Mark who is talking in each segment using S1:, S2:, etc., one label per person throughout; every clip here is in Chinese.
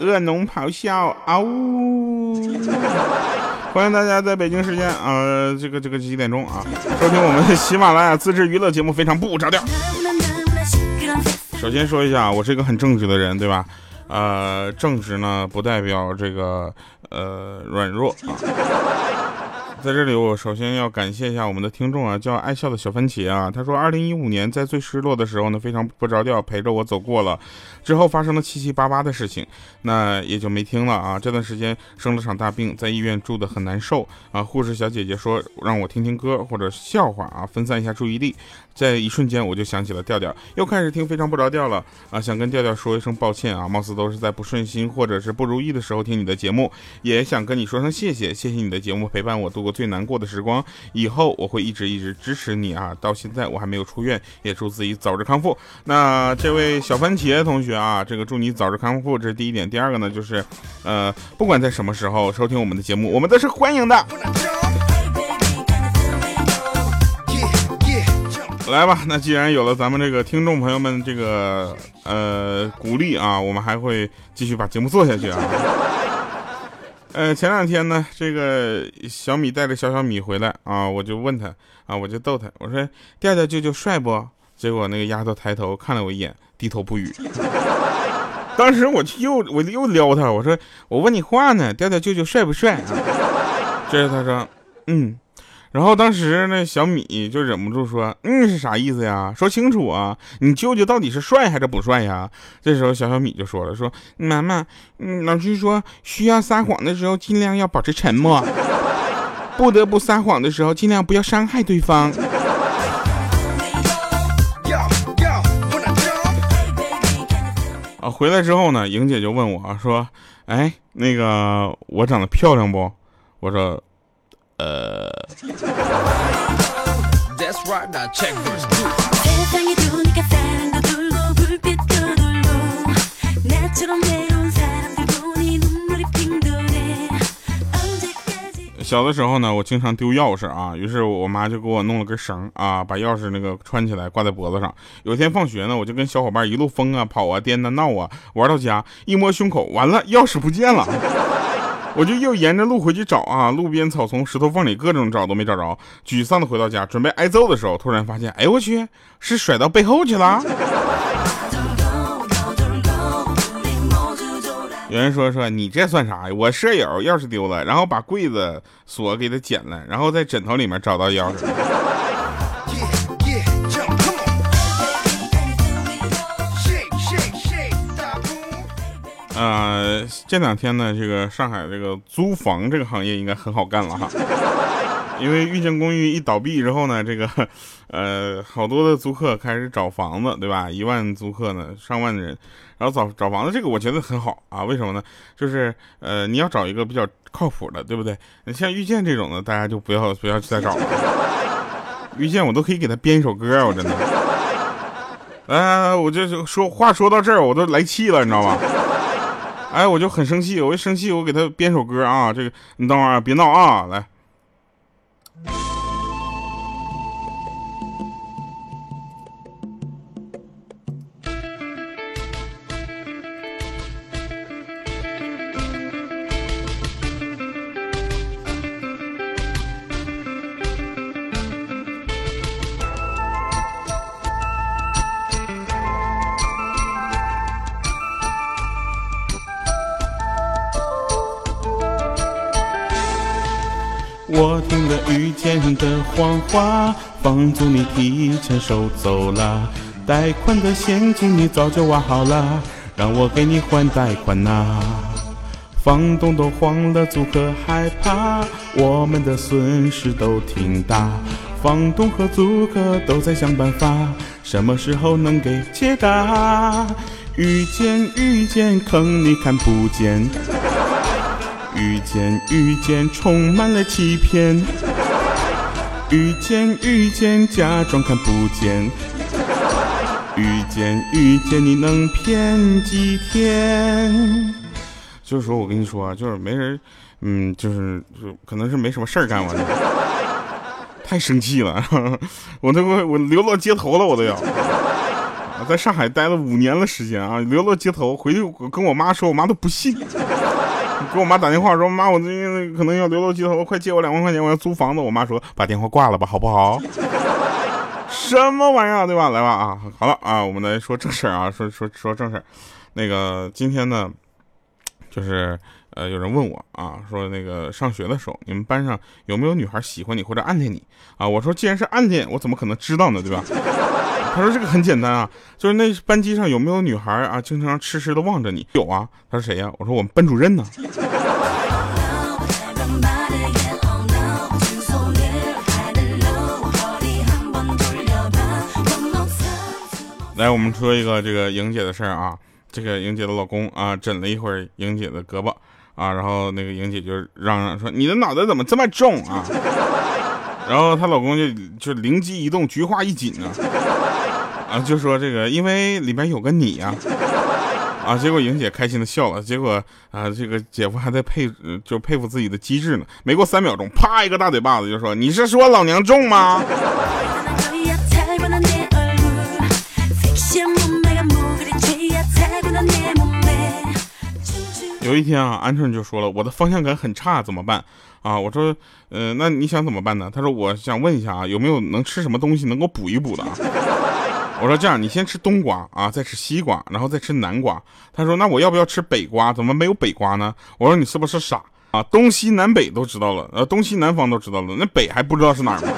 S1: 恶龙咆哮，啊呜！欢迎大家在北京时间啊，这个这个几点钟啊，收听我们的喜马拉雅自制娱乐节目，非常不着调。首先说一下，我是一个很正直的人，对吧？呃，正直呢不代表这个呃软弱啊。在这里，我首先要感谢一下我们的听众啊，叫爱笑的小番茄啊。他说，二零一五年在最失落的时候呢，非常不着调陪着我走过了，之后发生了七七八八的事情，那也就没听了啊。这段时间生了场大病，在医院住的很难受啊。护士小姐姐说让我听听歌或者笑话啊，分散一下注意力。在一瞬间，我就想起了调调，又开始听非常不着调了啊！想跟调调说一声抱歉啊，貌似都是在不顺心或者是不如意的时候听你的节目，也想跟你说声谢谢，谢谢你的节目陪伴我度过最难过的时光，以后我会一直一直支持你啊！到现在我还没有出院，也祝自己早日康复。那这位小番茄同学啊，这个祝你早日康复，这是第一点。第二个呢，就是，呃，不管在什么时候收听我们的节目，我们都是欢迎的。来吧，那既然有了咱们这个听众朋友们这个呃鼓励啊，我们还会继续把节目做下去啊。呃，前两天呢，这个小米带着小小米回来啊，我就问他啊，我就逗他，我说调调舅舅帅不？结果那个丫头抬头看了我一眼，低头不语。当时我又我又撩他，我说我问你话呢，调调舅舅帅不帅？啊？这是他说，嗯。然后当时那小米就忍不住说：“嗯，是啥意思呀？说清楚啊！你舅舅到底是帅还是不帅呀？”这时候小小米就说了：“说妈妈，嗯，老师说需要撒谎的时候尽量要保持沉默，不得不撒谎的时候尽量不要伤害对方。”啊，回来之后呢，莹姐就问我说：“哎，那个我长得漂亮不？”我说。呃。小的时候呢，我经常丢钥匙啊，于是我妈就给我弄了根绳啊，把钥匙那个穿起来挂在脖子上。有一天放学呢，我就跟小伙伴一路疯啊，跑啊，颠啊，闹啊，玩到家一摸胸口，完了，钥匙不见了。我就又沿着路回去找啊，路边草丛、石头缝里各种找都没找着，沮丧的回到家，准备挨揍的时候，突然发现，哎呦我去，是甩到背后去了。有人说说你这算啥呀？我舍友钥匙丢了，然后把柜子锁给他剪了，然后在枕头里面找到钥匙。呃，这两天呢，这个上海这个租房这个行业应该很好干了哈，因为遇见公寓一倒闭之后呢，这个呃好多的租客开始找房子，对吧？一万租客呢，上万的人，然后找找房子，这个我觉得很好啊。为什么呢？就是呃你要找一个比较靠谱的，对不对？像遇见这种的，大家就不要不要去再找了。遇见我都可以给他编一首歌，我真的。呃，我就说话说到这儿，我都来气了，你知道吗？哎，我就很生气，我一生气，我给他编首歌啊，这个你等会儿别闹啊，来。我听了遇见的谎话，房租你提前收走了，贷款的陷阱你早就挖好了，让我给你还贷款呐。房东都慌了，租客害怕，我们的损失都挺大。房东和租客都在想办法，什么时候能给解答？遇见遇见坑你看不见。遇见遇见充满了欺骗，遇见遇见假装看不见，遇见遇见你能骗几天？就是说我跟你说啊，就是没人，嗯，就是就可能是没什么事儿干完了，太生气了，我都我流落街头了，我都要。在上海待了五年的时间啊，流落街头，回去跟我妈说，我妈都不信。给我妈打电话说，妈，我最近可能要流落街头，快借我两万块钱，我要租房子。我妈说，把电话挂了吧，好不好？什么玩意儿，对吧？来吧啊，好了啊，我们来说正事儿啊，说说说正事儿。那个今天呢，就是呃，有人问我啊，说那个上学的时候，你们班上有没有女孩喜欢你或者暗恋你啊？我说，既然是暗恋，我怎么可能知道呢，对吧？他说这个很简单啊，就是那班级上有没有女孩啊，经常痴痴的望着你？有啊。他说谁呀？我说我们班主任呢。来，我们说一个这个莹姐的事儿啊。这个莹姐的老公啊，枕了一会儿莹姐的胳膊啊，然后那个莹姐就嚷嚷说：“你的脑袋怎么这么重啊？” 然后她老公就就灵机一动，菊花一紧啊，啊，就说这个因为里边有个你呀，啊，结果莹姐开心的笑了。结果啊，这个姐夫还在佩就佩服自己的机智呢。没过三秒钟，啪一个大嘴巴子就说：“你是说老娘重吗？”有一天啊，鹌鹑就说了，我的方向感很差，怎么办啊？我说，呃，那你想怎么办呢？他说，我想问一下啊，有没有能吃什么东西能够补一补的？我说这样，你先吃冬瓜啊，再吃西瓜，然后再吃南瓜。他说，那我要不要吃北瓜？怎么没有北瓜呢？我说你是不是傻啊？东西南北都知道了，呃，东西南方都知道了，那北还不知道是哪儿吗？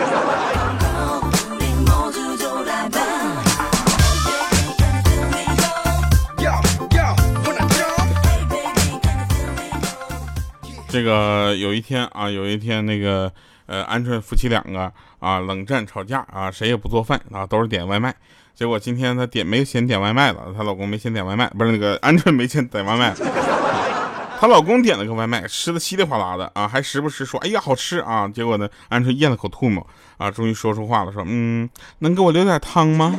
S1: 这个有一天啊，有一天那个呃，鹌鹑夫妻两个啊冷战吵架啊，谁也不做饭啊，都是点外卖。结果今天她点没钱点外卖了，她老公没钱点外卖，不是那个鹌鹑没钱点外卖，她老公点了个外卖，吃的稀里哗啦的啊，还时不时说哎呀好吃啊。结果呢，鹌鹑咽了口唾沫啊，终于说出话了，说嗯，能给我留点汤吗？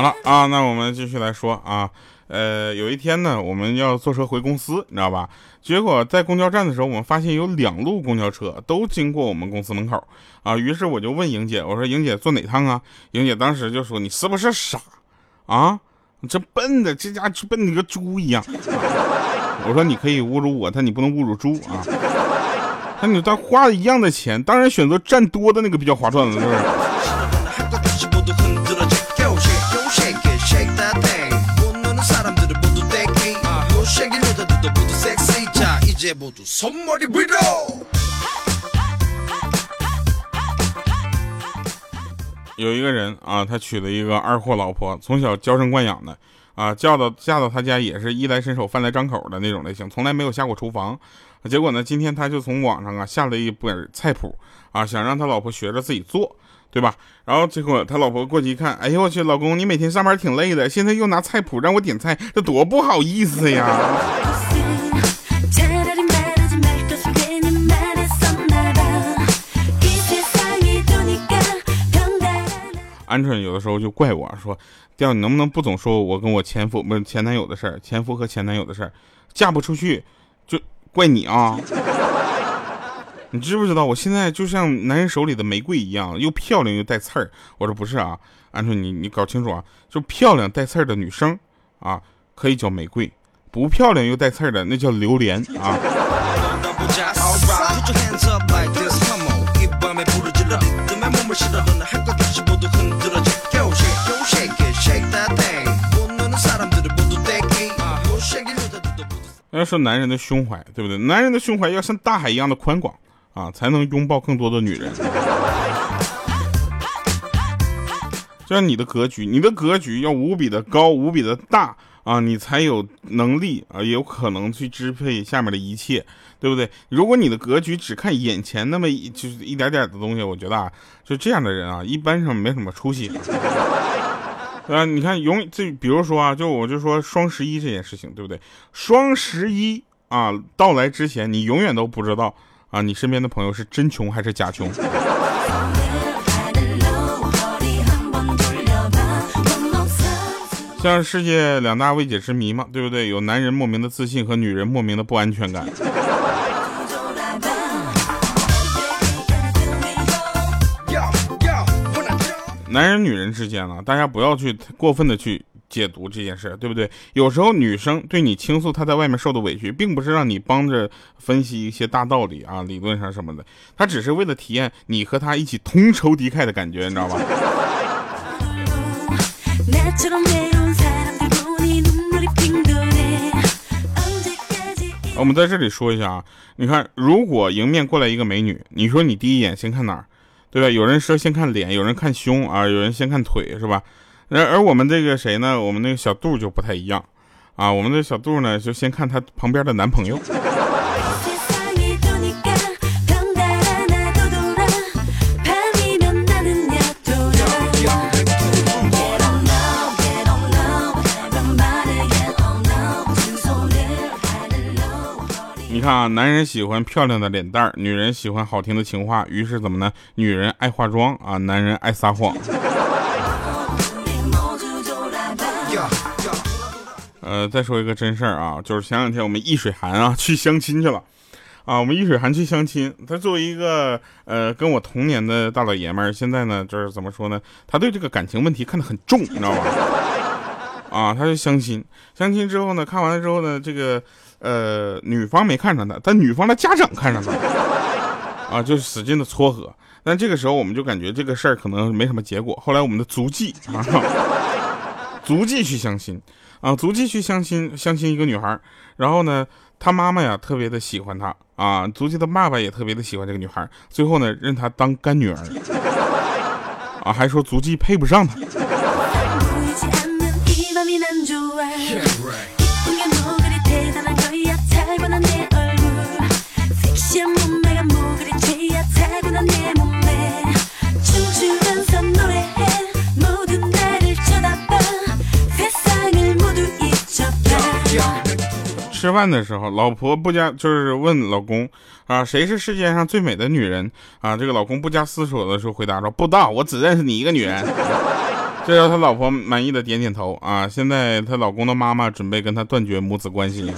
S1: 好了啊，那我们继续来说啊，呃，有一天呢，我们要坐车回公司，你知道吧？结果在公交站的时候，我们发现有两路公交车都经过我们公司门口啊。于是我就问莹姐，我说莹姐坐哪趟啊？莹姐当时就说你是不是傻啊？你这笨的，这家伙笨的个猪一样。我说你可以侮辱我，但你不能侮辱猪啊。那你但花一样的钱，当然选择站多的那个比较划算了，是不是？有一个人啊，他娶了一个二货老婆，从小娇生惯养的啊，嫁到嫁到他家也是衣来伸手饭来张口的那种类型，从来没有下过厨房。结果呢，今天他就从网上啊下了一本菜谱啊，想让他老婆学着自己做，对吧？然后结果他老婆过去一看，哎呦我去，老公你每天上班挺累的，现在又拿菜谱让我点菜，这多不好意思呀！鹌鹑有的时候就怪我说：“调，你能不能不总说我跟我前夫不是前男友的事儿，前夫和前男友的事儿，嫁不出去就怪你啊！你知不知道我现在就像男人手里的玫瑰一样，又漂亮又带刺儿。”我说：“不是啊，鹌鹑，你你搞清楚啊，就漂亮带刺儿的女生啊，可以叫玫瑰；不漂亮又带刺儿的那叫榴莲啊。”要说男人的胸怀，对不对？男人的胸怀要像大海一样的宽广啊，才能拥抱更多的女人。就像你的格局，你的格局要无比的高，无比的大啊，你才有能力啊，有可能去支配下面的一切，对不对？如果你的格局只看眼前那么一就是一点点的东西，我觉得啊，就这样的人啊，一般上没什么出息。啊，你看，永这比如说啊，就我就说双十一这件事情，对不对？双十一啊到来之前，你永远都不知道啊，你身边的朋友是真穷还是假穷。像世界两大未解之谜嘛，对不对？有男人莫名的自信和女人莫名的不安全感。男人女人之间呢，大家不要去过分的去解读这件事，对不对？有时候女生对你倾诉她在外面受的委屈，并不是让你帮着分析一些大道理啊、理论上什么的，她只是为了体验你和她一起同仇敌忾的感觉，你知道吧？我们在这里说一下啊，你看，如果迎面过来一个美女，你说你第一眼先看哪儿？对吧？有人说先看脸，有人看胸啊，有人先看腿，是吧？然而我们这个谁呢？我们那个小杜就不太一样啊。我们的小杜呢，就先看她旁边的男朋友。看啊，男人喜欢漂亮的脸蛋儿，女人喜欢好听的情话，于是怎么呢？女人爱化妆啊，男人爱撒谎。呃，再说一个真事儿啊，就是前两天我们易水寒啊 去相亲去了，啊，我们易水寒去相亲，他作为一个呃跟我同年的大老爷们儿，现在呢就是怎么说呢？他对这个感情问题看得很重，你知道吧？啊，他就相亲，相亲之后呢，看完了之后呢，这个。呃，女方没看上他，但女方的家长看上他，啊，就使劲的撮合。但这个时候我们就感觉这个事儿可能没什么结果。后来我们的足迹 啊，足迹去相亲啊，足迹去相亲，相亲一个女孩。然后呢，他妈妈呀特别的喜欢她啊，足迹的爸爸也特别的喜欢这个女孩。最后呢，认她当干女儿啊，还说足迹配不上她。吃饭的时候，老婆不加就是问老公啊，谁是世界上最美的女人啊？这个老公不加思索的时候回答说不知道，我只认识你一个女人。这让他老婆满意的点点头啊。现在她老公的妈妈准备跟他断绝母子关系。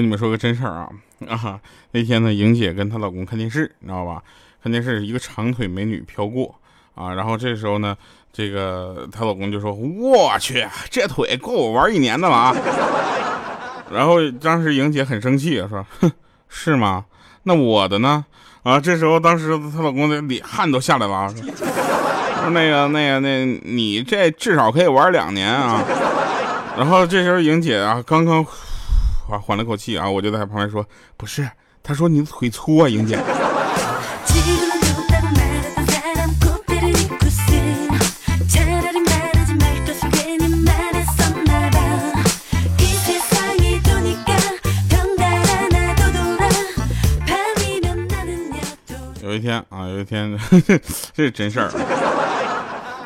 S1: 跟你们说个真事儿啊啊！那天呢，莹姐跟她老公看电视，你知道吧？看电视，一个长腿美女飘过啊，然后这时候呢，这个她老公就说：“我去，这腿够我玩一年的了啊！” 然后当时莹姐很生气，说：“哼，是吗？那我的呢？”啊，这时候当时她老公的脸汗都下来了，说：“那个那个那，你这至少可以玩两年啊！” 然后这时候莹姐啊，刚刚。缓了口气啊，我就在旁边说：“不是，他说你腿粗啊，莹姐。”有一天啊，有一天，这是真事儿。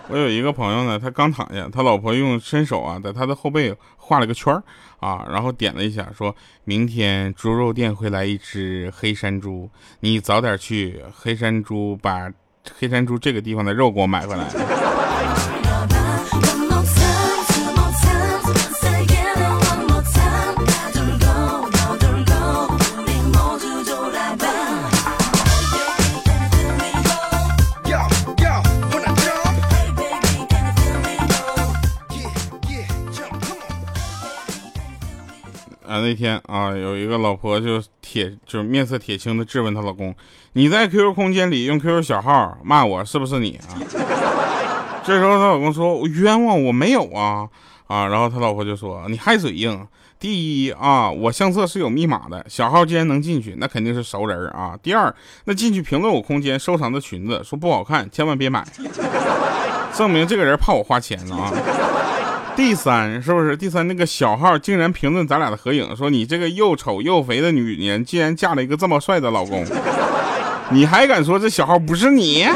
S1: 我有一个朋友呢，他刚躺下，他老婆用伸手啊，在他的后背画了个圈儿啊，然后点了一下，说明天猪肉店会来一只黑山猪，你早点去，黑山猪把黑山猪这个地方的肉给我买回来。那天啊，有一个老婆就铁，就是面色铁青的质问她老公：“你在 QQ 空间里用 QQ 小号骂我，是不是你啊？” 这时候她老公说：“我冤枉，我没有啊啊！”然后他老婆就说：“你还嘴硬。第一啊，我相册是有密码的，小号既然能进去，那肯定是熟人啊。第二，那进去评论我空间收藏的裙子，说不好看，千万别买，证明这个人怕我花钱啊。”
S2: 第三是不是？第三那个小号竟然评论咱俩的合影，说你这个又丑又肥的女人，竟然嫁了一个这么帅的老公，你还敢说这小号不是你？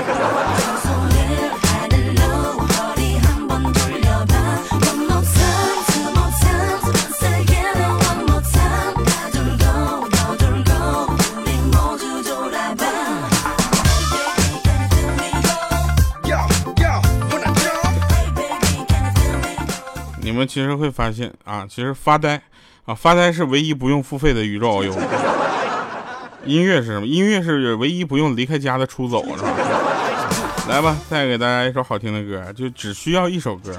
S2: 们其实会发现啊，其实发呆啊，发呆是唯一不用付费的宇宙 遨游。音乐是什么？音乐是唯一不用离开家的出走，是吧？来吧，再给大家一首好听的歌，就只需要一首歌。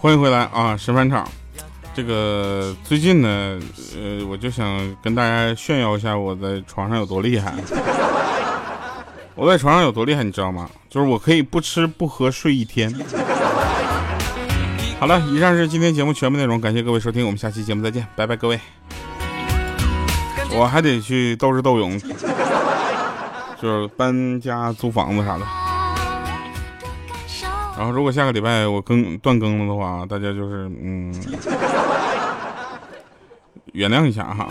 S2: 欢迎回来啊，神返场。这个最近呢，呃，我就想跟大家炫耀一下我在床上有多厉害。我在床上有多厉害，你知道吗？就是我可以不吃不喝睡一天。好了，以上是今天节目全部内容，感谢各位收听，我们下期节目再见，拜拜，各位。我还得去斗智斗勇，就是搬家租房子啥的。然后，如果下个礼拜我更断更了的话，大家就是嗯，原谅一下哈。